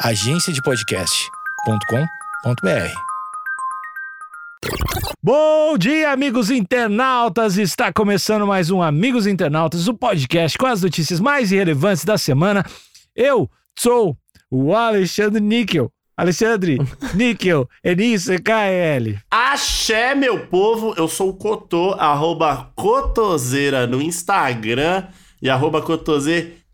agenciadepodcast.com.br. Bom dia, amigos internautas! Está começando mais um Amigos Internautas, o podcast com as notícias mais relevantes da semana. Eu sou o Alexandre Níquel. Alexandre, Níquel, N-I-C-K-L. Axé, meu povo! Eu sou o Cotô, arroba Cotoseira no Instagram e arroba Cotoseira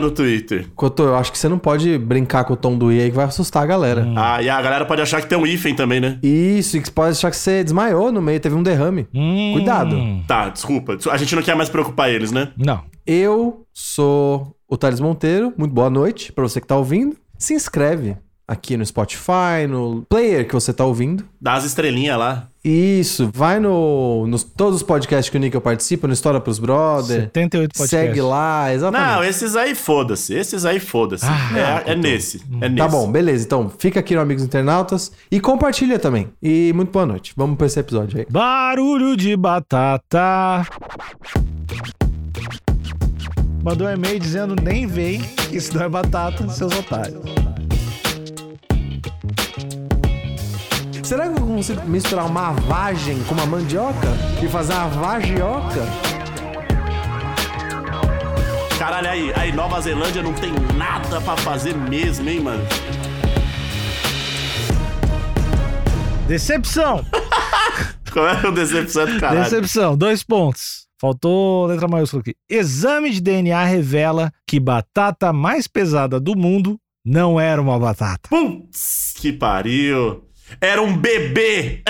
no Twitter. Cotô, eu acho que você não pode brincar com o tom do I aí que vai assustar a galera. Ah, e a galera pode achar que tem um hífen também, né? Isso, e que você pode achar que você desmaiou no meio, teve um derrame. Hum, Cuidado. Tá, desculpa. A gente não quer mais preocupar eles, né? Não. Eu sou o Thales Monteiro, muito boa noite pra você que tá ouvindo. Se inscreve aqui no Spotify, no player que você tá ouvindo. Dá as estrelinhas lá. Isso, vai no, nos todos os podcasts que o Nickel participa, no História pros Brother. 78 podcasts. Segue lá, exatamente. Não, esses aí foda-se. Esses aí foda-se. Ah, é, é nesse. É nesse. Tá bom, beleza. Então, fica aqui no Amigos Internautas e compartilha também. E muito boa noite. Vamos pra esse episódio aí. Barulho de batata. Mandou um e-mail dizendo nem vem, que isso não é batata, seus otários. Será que eu consigo misturar uma vagem com uma mandioca e fazer uma vagioca? Caralho, aí, aí, Nova Zelândia não tem nada pra fazer mesmo, hein, mano? Decepção! Qual é o decepção do caralho? Decepção, dois pontos. Faltou letra maiúscula aqui. Exame de DNA revela que batata mais pesada do mundo não era uma batata. Putz, que pariu. Era um bebê.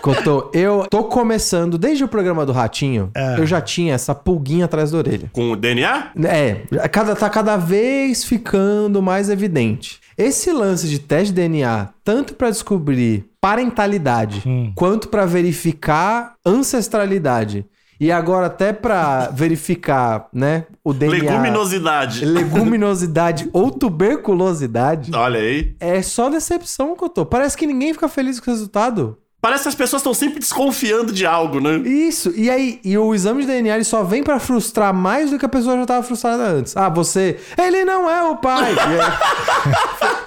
Cotô, eu tô começando, desde o programa do Ratinho, É. eu já tinha essa pulguinha atrás da orelha. Com o DNA? É, cada, tá cada vez ficando mais evidente. Esse lance de teste de DNA, tanto pra descobrir parentalidade, Hum. quanto pra verificar ancestralidade, e agora até pra verificar, né, o DNA... Leguminosidade. Leguminosidade ou tuberculosidade, Olha aí. é só decepção que eu tô. Parece que ninguém fica feliz com o resultado. Parece que as pessoas estão sempre desconfiando de algo, né? Isso, e aí, e o exame de DNA só vem pra frustrar mais do que a pessoa já tava frustrada antes. Ah, você, ele não é o pai.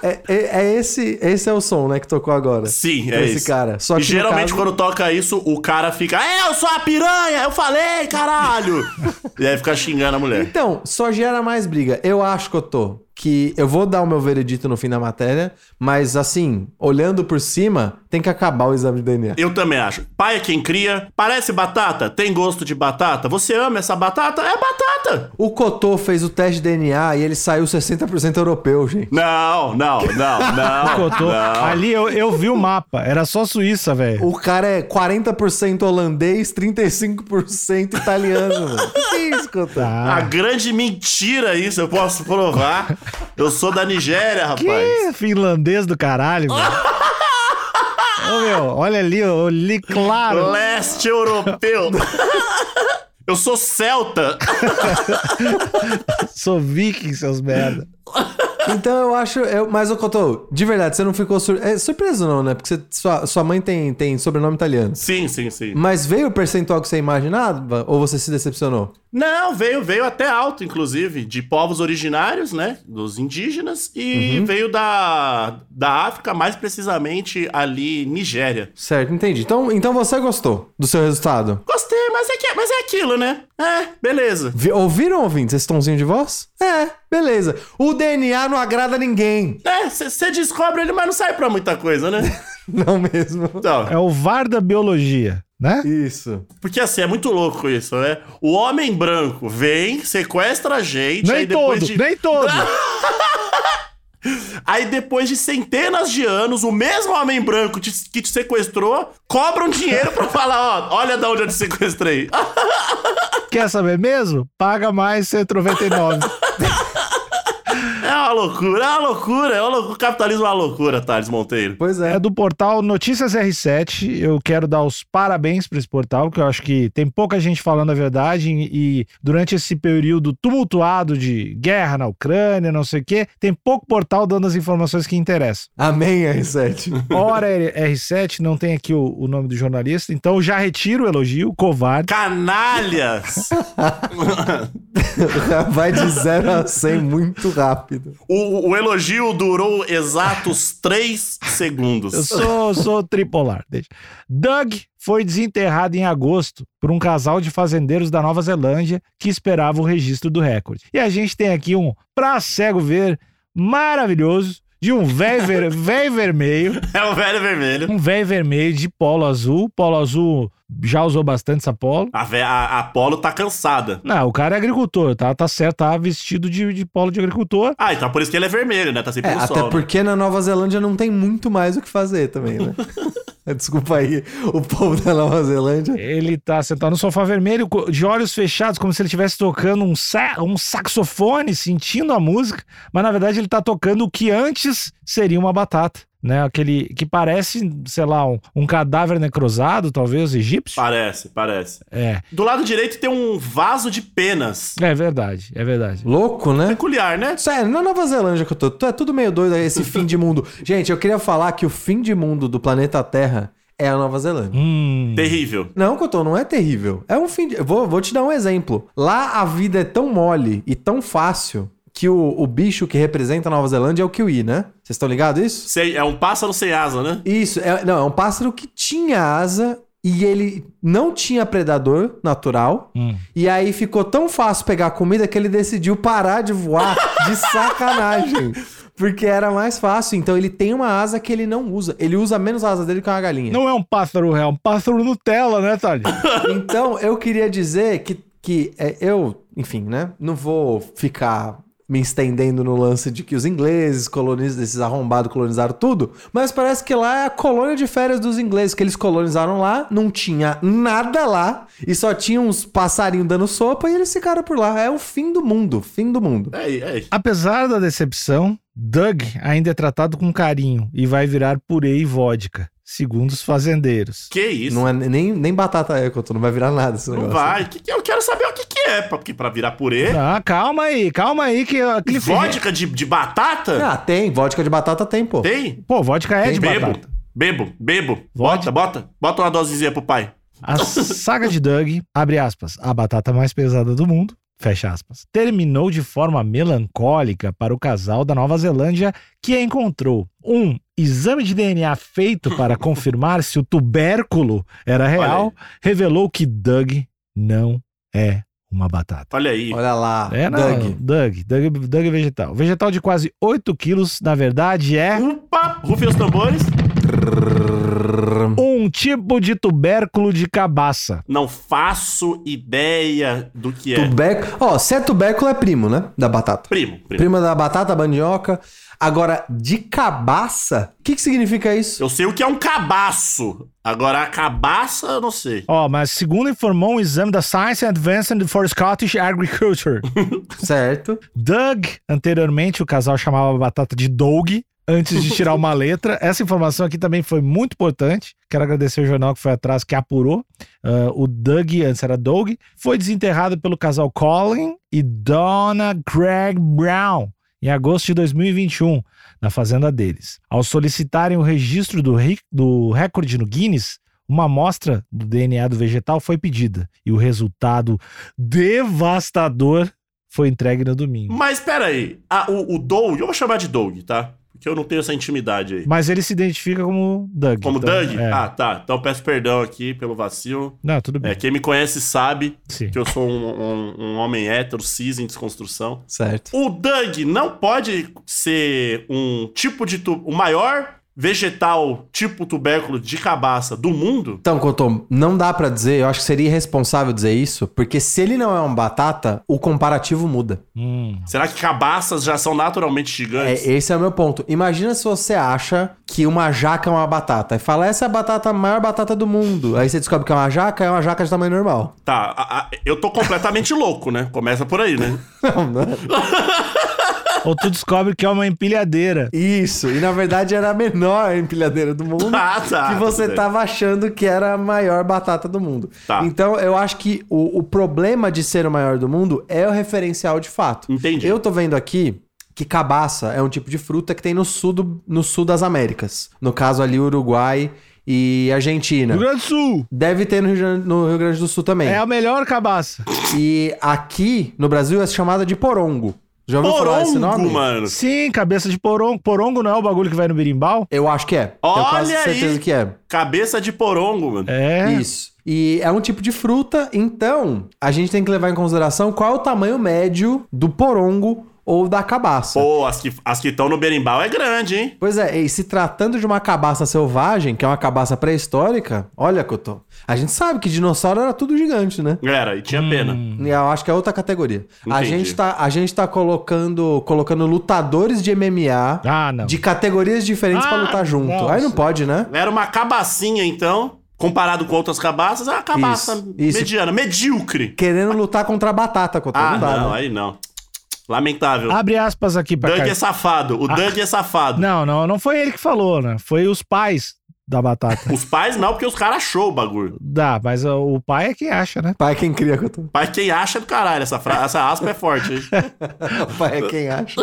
E é, é, é esse, esse é o som, né, que tocou agora. Sim, é esse isso. cara. Só e que no geralmente caso- quando toca isso, o cara fica, é, eu sou a piranha, eu falei, caralho. e aí fica xingando a mulher. Então, só gera mais briga. Eu acho que eu tô. Que eu vou dar o meu veredito no fim da matéria, mas assim, olhando por cima, tem que acabar o exame de DNA. Eu também acho. Pai é quem cria. Parece batata? Tem gosto de batata? Você ama essa batata? É batata. O Cotô fez o teste de DNA e ele saiu 60% europeu, gente. Não, não, não, não. Cotô. não. Ali eu, eu vi o mapa, era só Suíça, velho. O cara é 40% holandês, 35% italiano, mano. Que que é isso, Cotô? Ah. A grande mentira isso, eu posso provar. Eu sou da Nigéria, rapaz. Que finlandês do caralho, velho. Ô, meu, olha ali, eu li claro. Leste europeu. Eu sou celta. Sou viking, seus merda. Então eu acho. Eu, mas, ô Cotô, de verdade, você não ficou sur... é, surpreso, não, né? Porque você- sua, sua mãe tem, tem sobrenome italiano. Sim, sim, sim. Mas veio o percentual que você imaginava? Ou você se decepcionou? Não, veio, veio até alto, inclusive, de povos originários, né? Dos indígenas, e Uhum. veio da, da África, mais precisamente ali, Nigéria. Certo, entendi. Então, então você gostou do seu resultado? Gostei, mas é, que, mas é aquilo, né? É, beleza. Vi- ouviram, ouvintes, esse tomzinho de voz? É, beleza. O DNA não agrada ninguém. É, você descobre ele, mas não sai pra muita coisa, né? Não mesmo. Então, É o VAR da biologia, né? Isso. porque assim, é muito louco isso, né? O homem branco vem, sequestra a gente, Nem todo, de... nem todo. Aí depois de centenas de anos, o mesmo homem branco te- que te sequestrou cobra um dinheiro pra falar, ó, olha da onde eu te sequestrei. Quer saber mesmo? Paga mais 199. É uma loucura, é uma loucura, é uma loucura. O capitalismo é uma loucura, Thales Monteiro. Pois é. É do portal Notícias R7. Eu quero dar os parabéns para esse portal, porque eu acho que tem pouca gente falando a verdade e durante esse período tumultuado de guerra na Ucrânia, não sei o quê, tem pouco portal dando as informações que interessam. Amém, R7. Ora R7, não tem aqui o, o nome do jornalista, então eu já retiro o elogio, covarde. Canalhas! Vai de 0 a 100 muito rápido. O, o elogio durou exatos três segundos. Eu sou, sou tripolar. Deixa. Doug foi desenterrado em agosto por um casal de fazendeiros da Nova Zelândia que esperava o registro do recorde. E a gente tem aqui um pra cego ver maravilhoso de um velho ver, vermelho, É o velho vermelho. um velho vermelho de polo azul. Polo azul já usou bastante essa polo. A, a, a Apolo tá cansada. Não, o cara é agricultor, tá, tá certo, tá vestido de, de polo de agricultor. Ah, então por isso que ele é vermelho, né? Tá sempre É, no até sol. né? porque na Nova Zelândia não tem muito mais o que fazer também, né? Desculpa aí, o povo da Nova Zelândia. Ele tá sentado no sofá vermelho, de olhos fechados, como se ele estivesse tocando um, sa um saxofone, sentindo a música, mas na verdade ele tá tocando o que antes seria uma batata. Né, aquele que parece, sei lá, um, um cadáver necrosado, talvez egípcio. Parece, parece. É, Do lado direito tem um vaso de penas. é verdade, é verdade. Louco, né? Peculiar, né? Sério, na Nova Zelândia que eu tô, é tudo meio doido esse fim de mundo. Gente, eu queria falar que o fim de mundo do planeta Terra é a Nova Zelândia. Hum, Terrível. Não, Cotô, não é terrível. É um fim de... Vou, vou te dar um exemplo. Lá a vida é tão mole e tão fácil que o, o bicho que representa a Nova Zelândia é o kiwi, né? Vocês estão ligados isso? Sei, é um pássaro sem asa, né? Isso, é, não, é um pássaro que tinha asa e ele não tinha predador natural. hum. E aí ficou tão fácil pegar comida que ele decidiu parar de voar de sacanagem. Porque era mais fácil. Então ele tem uma asa que ele não usa. Ele usa menos a asa dele que uma galinha. Não é um pássaro real, é um pássaro Nutella, né, Thali? Então eu queria dizer que, que é, eu, enfim, né? Não vou ficar me estendendo no lance de que os ingleses, colonizam, esses arrombados colonizaram tudo, mas parece que lá é a colônia de férias dos ingleses, que eles colonizaram lá, não tinha nada lá, e só tinha uns passarinhos dando sopa, e eles ficaram por lá. É o fim do mundo, fim do mundo. É, é. Apesar da decepção, Doug ainda é tratado com carinho e vai virar purê e vodka, segundo os fazendeiros. Que isso? Não é nem, nem batata é, Couto, não vai virar nada esse Não negócio. vai. Que que- eu quero saber o que, que é. pra- Porque pra virar purê. Ah, calma aí, calma aí que aquele Vodka de, de batata? Ah, tem, vodka de batata tem, pô. Tem? Pô, vodka é de Bebo. batata. Bebo, bebo. Vodka? Bota, bota. Bota uma dosezinha pro pai. A saga de Doug, abre aspas, a batata mais pesada do mundo, fecha aspas, terminou de forma melancólica para o casal da Nova Zelândia que encontrou um exame de DNA feito para confirmar se o tubérculo era real, revelou que Doug não é uma batata. Olha aí. Olha lá, É, não, Doug. Doug, Doug, Doug é vegetal. Vegetal de quase 8 quilos, na verdade, é Opa! Rufem os tambores. um tipo de tubérculo de cabaça. Não faço ideia do que é. Tubérculo. Ó, se é tubérculo, é primo, né? Da batata. Primo, primo. Prima da batata, bandioca. Agora, de cabaça, o que, que significa isso? Eu sei o que é um cabaço. Agora, a cabaça, eu não sei. Ó, mas segundo informou um exame da Science Advanced for Scottish Agriculture, Certo. Doug, anteriormente o casal chamava a batata de Doug, antes de tirar uma letra. Essa informação aqui também foi muito importante. Quero agradecer o jornal que foi atrás, que apurou. Ah, o Doug, antes era Doug, foi desenterrado pelo casal Colin e Donna Craig Brown em agosto de 2021, na fazenda deles. Ao solicitarem o registro do, do recorde no Guinness, uma amostra do DNA do vegetal foi pedida e o resultado devastador foi entregue no domingo. Mas peraí. Ah, o, o Doug, eu vou chamar de Doug, tá? Porque eu não tenho essa intimidade aí. Mas ele se identifica como Doug. Como então, Doug? é. Ah, tá. Então peço perdão aqui pelo vacilo. Não, tudo bem. É, quem me conhece sabe Sim. que eu sou um, um- um homem hétero, cis em desconstrução. Certo. O Doug não pode ser um tipo de. Tu, o maior vegetal tipo tubérculo de cabaça do mundo? Então, Couto, não dá pra dizer, eu acho que seria irresponsável dizer isso, porque se ele não é uma batata, o comparativo muda. Hum. Será que cabaças já são naturalmente gigantes? É, esse é o meu ponto. Imagina se você acha que uma jaca é uma batata. E fala, essa é a batata, a maior batata do mundo. Aí você descobre que é uma jaca, é uma jaca de tamanho normal. Tá, a- a- eu tô completamente louco, né? Começa por aí, né? Não, não é. Ou tu descobre que é uma empilhadeira. Isso. E na verdade era a menor empilhadeira do mundo. Ah, tá. que você tava achando que era a maior batata do mundo. Tá. Então, eu acho que o, o problema de ser o maior do mundo é o referencial de fato. Entendi. Eu tô vendo aqui que cabaça é um tipo de fruta que tem no sul, do- no sul das Américas. No caso ali, Uruguai e Argentina. Rio Grande do Sul. Deve ter no Rio, Grande- no Rio Grande do Sul também. É a melhor cabaça. E aqui no Brasil é chamada de porongo. Já ouviu falar esse Porongo, nome? mano. Sim, cabeça de porongo. Porongo não é o bagulho que vai no birimbau? Eu acho que é. Tenho Olha quase aí. certeza que é. Cabeça de porongo, mano. É. Isso. E é um tipo de fruta, então a gente tem que levar em consideração qual é o tamanho médio do porongo ou da cabaça. Pô, as que as estão no berimbau é grande, hein? Pois é, e se tratando de uma cabaça selvagem, que é uma cabaça pré-histórica, olha, Cotô, a gente sabe que dinossauro era tudo gigante, né? Era, e tinha pena. E Eu acho que é outra categoria. A gente, tá, a gente tá colocando, colocando lutadores de MMA Ah, não. de categorias diferentes pra Ah, lutar junto. nossa. Aí não pode, né? Era uma cabacinha, então. Comparado com outras cabaças, é uma cabaça Isso, isso. mediana, medíocre. Querendo lutar contra a batata, Cotô. Ah, não dá, não, né? aí não. Lamentável. Abre aspas aqui pra Doug é safado. O Doug é safado. Não, não, não foi ele que falou, né? Foi os pais da batata. Os pais não, porque os caras achou o bagulho. Dá, mas ó, o pai é quem acha, né? Pai é quem cria, Cotô. Pai, quem acha é do caralho. Essa, fra... essa aspa é forte. hein? Pai é quem acha.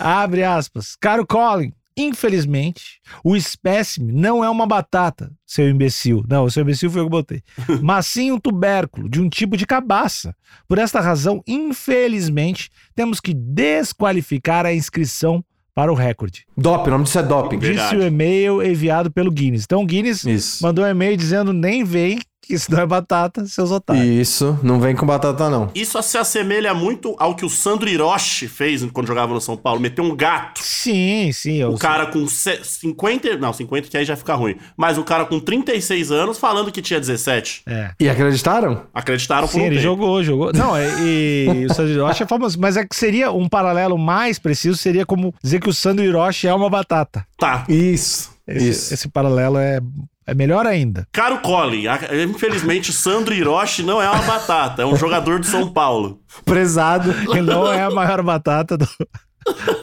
Abre aspas. Caro Colin, infelizmente, o espécime não é uma batata, seu imbecil. Não, o seu imbecil foi eu que botei. Mas sim um tubérculo de um tipo de cabaça. Por esta razão, infelizmente, temos que desqualificar a inscrição para o recorde. Doping, o nome disso é doping. Verdade. Disse o e-mail enviado pelo Guinness. Então o Guinness Isso. mandou um e-mail dizendo nem vem, que isso não é batata, seus otários. Isso, não vem com batata, não. Isso se assemelha muito ao que o Sandro Hiroshi fez quando jogava no São Paulo. Meteu um gato. Sim, sim. Eu O cara com se- 50. Não, 50 que aí já fica ruim. Mas o cara com 36 anos falando que tinha 17. É. E acreditaram? Acreditaram por Sim, um ele tempo. jogou, jogou. Não, é- e o Sandro Hiroshi é famoso. Mas é que seria um paralelo mais preciso, seria como dizer que o Sandro Hiroshi é uma batata. Tá. Isso. Esse, Isso. esse paralelo é, é melhor ainda. Caro Colin, a- infelizmente Sandro Hiroshi não é uma batata, é um jogador do São Paulo. Prezado. Ele não é a maior batata do,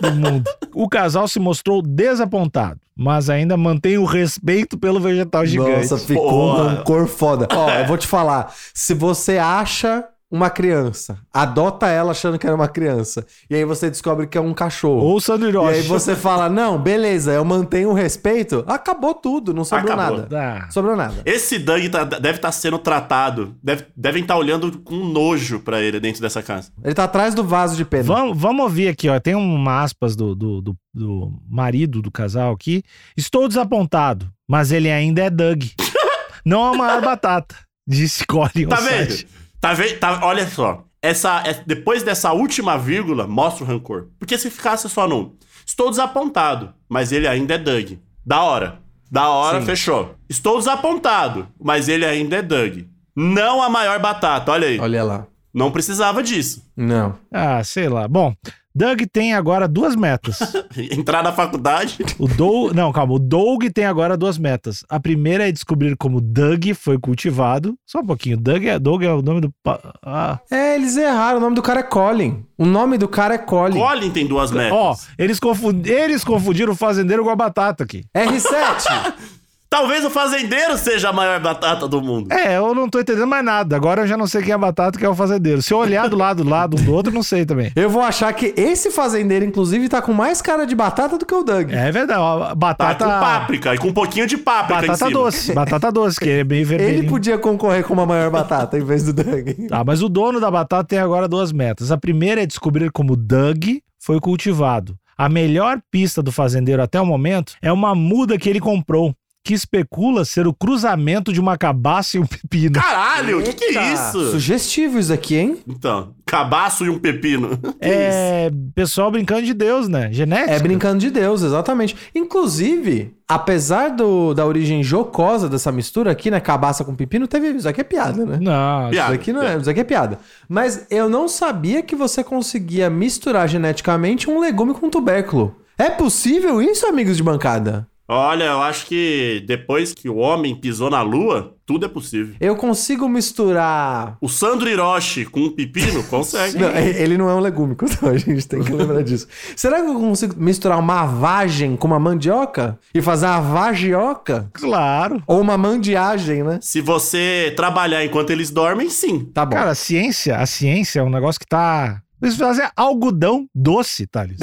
do mundo. O casal se mostrou desapontado, mas ainda mantém o respeito pelo vegetal gigante. Nossa, ficou Porra. uma cor foda. Ó, eu vou te falar. Se você acha uma criança, adota ela achando que era uma criança, e aí você descobre que é um cachorro. Ou o Sandro E aí você fala, não, beleza, eu mantenho o respeito. Acabou tudo, não sobrou Acabou. nada. Dá. Sobrou nada. Esse Doug tá- deve estar sendo tratado, deve- devem estar olhando com nojo pra ele dentro dessa casa. Ele tá atrás do vaso de pena. Vamos, vamos ouvir aqui, ó. Tem uma aspas do, do, do, do marido do casal aqui. Estou desapontado, mas ele ainda é Doug. Não a maior batata, disse Colin. Tá vendo? Tá vendo? Tá, olha só. Essa, é- depois dessa última vírgula, mostra o rancor. Porque se ficasse só num. Estou desapontado, mas ele ainda é Doug. Da hora. Da hora, Sim. fechou. Estou desapontado, mas ele ainda é Doug. Não a maior batata, olha aí. Olha lá. Não precisava disso. Não. Ah, sei lá. Bom, Doug tem agora duas metas. Entrar na faculdade. O Doug. Não, calma. O Doug tem agora duas metas. A primeira é descobrir como Doug foi cultivado. Só um pouquinho. Doug é, Doug é o nome do. pa- Ah. É, eles erraram. O nome do cara é Colin. O nome do cara é Colin. Colin tem duas metas. Ó, eles, confund... eles confundiram o fazendeiro com a batata aqui. R7. Talvez o fazendeiro seja a maior batata do mundo. É, eu não tô entendendo mais nada. Agora eu já não sei quem é a batata e quem é o fazendeiro. Se eu olhar do lado do lado um do outro, eu não sei também. Eu vou achar que esse fazendeiro, inclusive, tá com mais cara de batata do que o Doug. É verdade. ó, Tá Batata. com páprica e com um pouquinho de páprica em Batata doce. Batata doce, que é bem vermelho. Ele podia concorrer com uma maior batata em vez do Doug. Tá, mas o dono da batata tem agora duas metas. A primeira é descobrir como Doug foi cultivado. A melhor pista do fazendeiro até o momento é uma muda que ele comprou, que especula ser o cruzamento de uma cabaça e um pepino. Caralho, o que, que é isso? Sugestivo isso aqui, hein? Então, cabaço e um pepino. Que isso? É, pessoal brincando de Deus, né? Genética. É brincando de Deus, exatamente. Inclusive, apesar do, da origem jocosa dessa mistura aqui, né? Cabaça com pepino, teve. Isso aqui é piada, né? Não, Piada. Isso aqui, não é, isso aqui é piada. Mas eu não sabia que você conseguia misturar geneticamente um legume com tubérculo. É possível isso, amigos de bancada? Olha, eu acho que depois que o homem pisou na lua, tudo é possível. Eu consigo misturar. O Sandro Hiroshi com um pepino consegue. Não, e- ele não é um legume, então a gente tem que lembrar disso. Será que eu consigo misturar uma vagem com uma mandioca? E fazer uma vagioca? claro. Ou uma mandiagem, né? Se você trabalhar enquanto eles dormem, sim. Tá bom. Cara, a ciência, a ciência é um negócio que tá. Eles fazem algodão doce, Thales.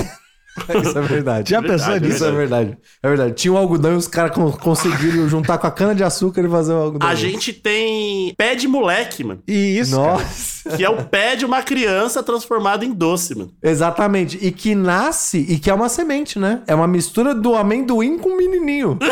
Isso é verdade. Já pensou Verdade, nisso? Isso é verdade. É verdade. Tinha um algodão e os caras con- conseguiram juntar com a cana de açúcar e fazer o algodão. A gente tem pé de moleque, mano. E isso, cara. Nossa. Que é o pé de uma criança transformado em doce, mano. Exatamente. E que nasce e que é uma semente, né? É uma mistura do amendoim com o menininho.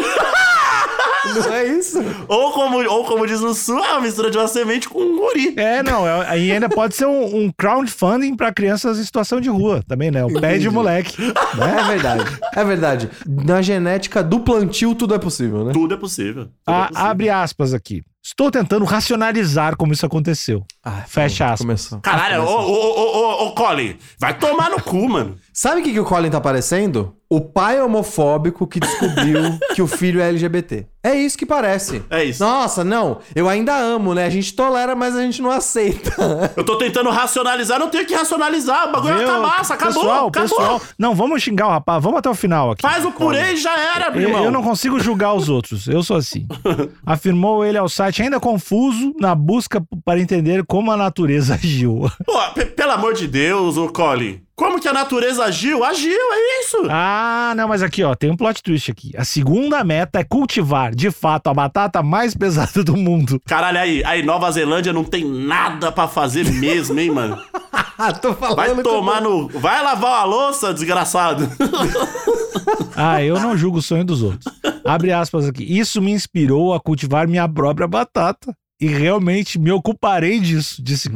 Não é isso? Ou como, ou como diz no sul, é uma mistura de uma semente com um guri. É, não, é- aí ainda pode ser um, um crowdfunding pra crianças em situação de rua também, né? O pé de moleque. É verdade. É verdade. Na genética do plantio, tudo é possível, né? Tudo é possível. Tudo é A- possível. abre aspas aqui. Estou tentando racionalizar como isso aconteceu. Ah, Fecha pronto, aspas. Começou. Caralho, ô, ô, ô, ô, ô, Colin, vai tomar no cu, mano. Sabe o que, que o Colin tá parecendo? O pai homofóbico que descobriu que o filho é LGBT. É isso que parece. É isso. Nossa, não. Eu ainda amo, né? A gente tolera, mas a gente não aceita. Eu tô tentando racionalizar, não tenho que racionalizar. O bagulho vai Viu? acabar, acabou, pessoal, acabou. pessoal. Não, vamos xingar o rapaz. Vamos até o final aqui. Faz o purê e já era, meu Eu, irmão. eu não consigo julgar os outros. Eu sou assim. Afirmou ele ao site, ainda confuso, na busca para entender como a natureza agiu. Pô, pe- pelo amor de Deus, ô Colin. Como que a natureza agiu? Agiu, é isso. Ah, não, mas aqui, ó, tem um plot twist aqui. A segunda meta é cultivar, de fato, a batata mais pesada do mundo. Caralho, aí, aí, Nova Zelândia não tem nada pra fazer mesmo, hein, mano? Tô falando Vai tomar no. Vai lavar a louça, desgraçado. Ah, eu não julgo o sonho dos outros. Abre aspas aqui. Isso me inspirou a cultivar minha própria batata. E realmente me ocuparei disso, disse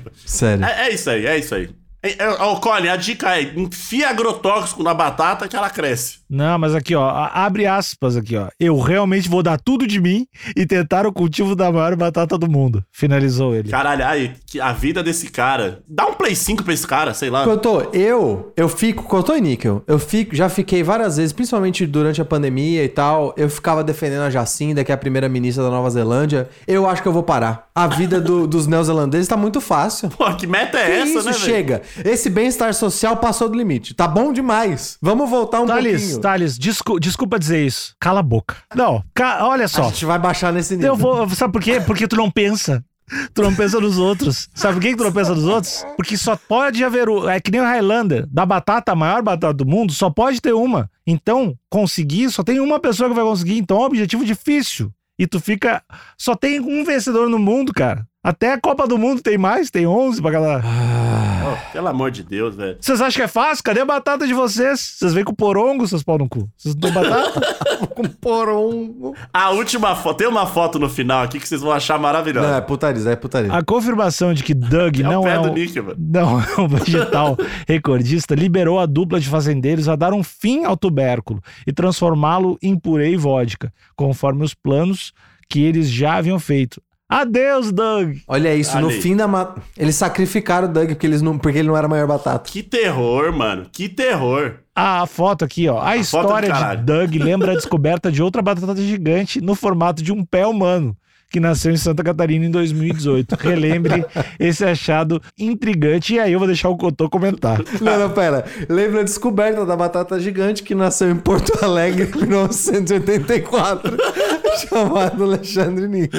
pa- Sério. É, é isso aí, é isso aí. É, é, Ô, Colin, a dica é: enfia agrotóxico na batata que ela cresce. Não, mas aqui, ó, abre aspas aqui, ó. Eu realmente vou dar tudo de mim e tentar o cultivo da maior batata do mundo. Finalizou ele. Caralho, aí, que a vida desse cara. Dá um Play 5 pra esse cara, sei lá. Cotô, eu, eu fico, Cotô e Níquel, eu fico, já fiquei várias vezes, principalmente durante a pandemia e tal, eu ficava defendendo a Jacinda, que é a primeira ministra da Nova Zelândia. Eu acho que eu vou parar. A vida do- dos neozelandeses tá muito fácil. Pô, que meta é Que essa, isso, né, chega. Esse bem-estar social passou do limite. Tá bom demais. Vamos voltar um Thales, pouquinho. Thales, descu- desculpa dizer isso. Cala a boca. Não, ca- olha A só. gente vai baixar nesse nível. Eu vou. Sabe por quê? Porque tu não pensa. Tu não pensa nos outros. Sabe por que que tu não pensa nos outros? Porque só pode haver. o- É que nem o Highlander. Da batata, a maior batata do mundo, só pode ter uma. Então, conseguir, só tem uma pessoa que vai conseguir. Então é um objetivo difícil. E tu fica. Só tem um vencedor no mundo, cara. Até a Copa do Mundo tem mais, tem 11 pra cada. Ô, pelo amor de Deus, velho. Vocês acham que é fácil? Cadê a batata de vocês? Vocês vêm com porongo, seus pau no cu. Vocês não têm batata? com porongo. A última foto. Tem uma foto no final aqui que vocês vão achar maravilhosa. Não, é putaria, é putaria. A confirmação de que Doug É o não pé é do um, Nick, mano. não é um vegetal recordista liberou a dupla de fazendeiros a dar um fim ao tubérculo e transformá-lo em purê e vodka, conforme os planos que eles já haviam feito. Adeus, Doug! Olha isso, no Ali. fim da... Ma... Eles sacrificaram o Doug porque, eles não... porque ele não era a maior batata. Que terror, mano. Que terror. A foto aqui, ó. A, foto história de. Doug lembra a descoberta de outra batata gigante no formato de um pé humano, que nasceu em Santa Catarina em 2018. Relembre esse achado intrigante. E aí eu vou deixar o Cotô comentar. Não, não, pera. Lembra a descoberta da batata gigante que nasceu em Porto Alegre em 1984, chamado Alexandre Nico.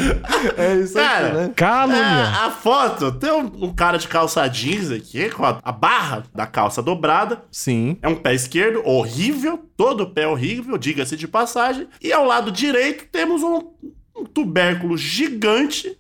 É isso aqui, Cara, né? Calúnia. É, a foto, tem um, um cara de calça jeans aqui, com a, a barra da calça dobrada. Sim. É um pé esquerdo, horrível, todo pé horrível, diga-se de passagem. E ao lado direito temos um tubérculo gigante,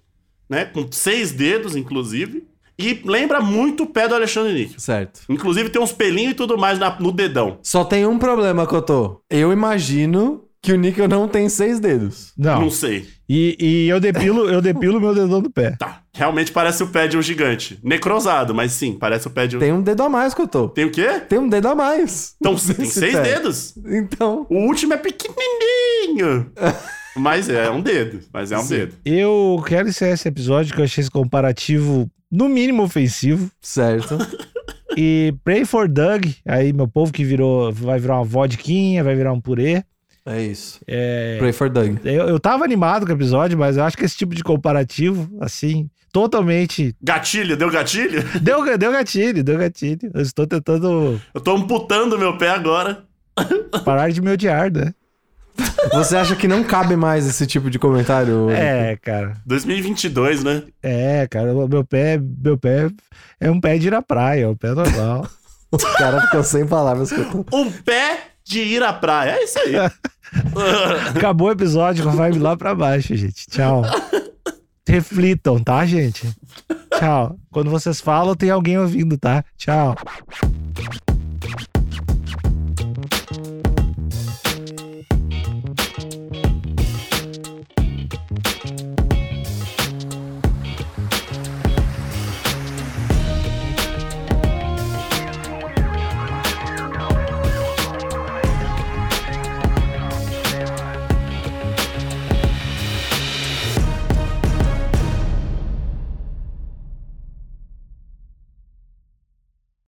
né? Com seis dedos, inclusive. E lembra muito o pé do Alexandre Níquel. Certo. Inclusive tem uns pelinhos e tudo mais na- no dedão. Só tem um problema, Cotô. Eu imagino que o Níquel não tem seis dedos. Não. Não sei. E, e eu depilo, eu depilo meu dedão do pé. Tá. Realmente parece o pé de um gigante. Necrosado, mas sim, parece o pé de um. Tem um dedo a mais, Cotô. Tem o quê? Tem um dedo a mais. Então, tem seis pé. dedos. Então. O último é pequenininho. mas é um dedo. Mas é um Sim. dedo. Eu quero encerrar esse episódio que eu achei esse comparativo, no mínimo, ofensivo. Certo. E pray for Doug, aí meu povo que virou, vai virar uma vodquinha, vai virar um purê. É isso. É, Pray for Doug. eu, eu tava animado com o episódio, mas eu acho que esse tipo de comparativo, assim, totalmente. Gatilho, deu gatilho? Deu, deu gatilho, deu gatilho. Eu estou tentando Eu tô amputando meu pé agora. parar de me odiar, né? Você acha que não cabe mais esse tipo de comentário? É, cara. 2022, né? É, cara, meu pé, meu pé é um pé de ir à praia, é um pé normal. O cara ficou sem palavras. Um pé de ir à praia. É isso aí. Acabou o episódio vibe lá pra baixo, gente. Tchau. Reflitam, tá, gente? Tchau. Quando vocês falam, tem alguém ouvindo, tá? Tchau.